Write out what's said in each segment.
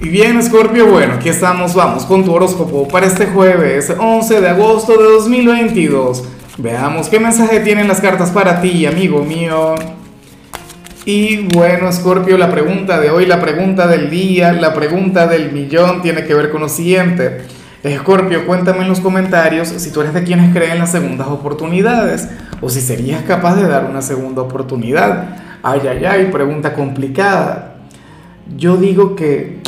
Y bien, Scorpio, bueno, aquí estamos, vamos con tu horóscopo para este jueves 11 de agosto de 2022. Veamos qué mensaje tienen las cartas para ti, amigo mío. Y bueno, Scorpio, la pregunta de hoy, la pregunta del día, la pregunta del millón tiene que ver con lo siguiente. Scorpio, cuéntame en los comentarios si tú eres de quienes creen las segundas oportunidades o si serías capaz de dar una segunda oportunidad. Ay, ay, ay, pregunta complicada. Yo digo que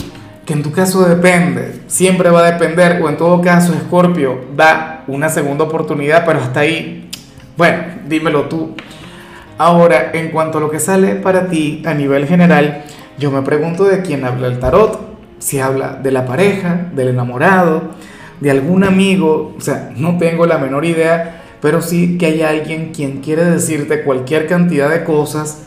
en tu caso depende, siempre va a depender, o en todo caso, Scorpio da una segunda oportunidad, pero hasta ahí, bueno, dímelo tú. Ahora, en cuanto a lo que sale para ti a nivel general, yo me pregunto de quién habla el tarot, si habla de la pareja, del enamorado, de algún amigo, o sea, no tengo la menor idea, pero sí que hay alguien quien quiere decirte cualquier cantidad de cosas,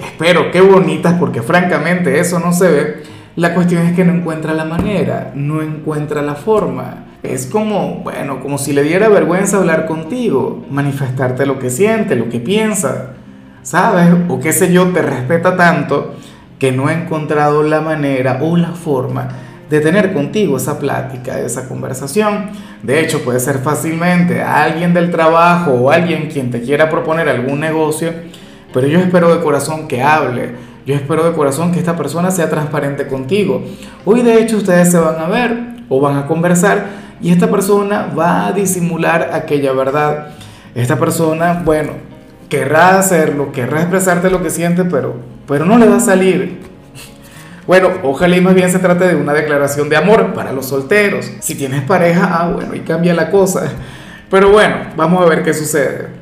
espero que bonitas, porque francamente eso no se ve, la cuestión es que no encuentra la manera, no encuentra la forma. Es como, bueno, como si le diera vergüenza hablar contigo, manifestarte lo que siente, lo que piensa, ¿sabes? O qué sé yo, te respeta tanto que no ha encontrado la manera o la forma de tener contigo esa plática, esa conversación. De hecho, puede ser fácilmente alguien del trabajo o alguien quien te quiera proponer algún negocio, pero yo espero de corazón que hable yo espero de corazón que esta persona sea transparente contigo. Hoy de hecho ustedes se van a ver o van a conversar y esta persona va a disimular aquella verdad. Esta persona, bueno, querrá hacerlo, querrá expresarte lo que siente, pero, pero no le va a salir. Bueno, ojalá y más bien se trate de una declaración de amor para los solteros. Si tienes pareja, ah, bueno, y cambia la cosa. Pero bueno, vamos a ver qué sucede.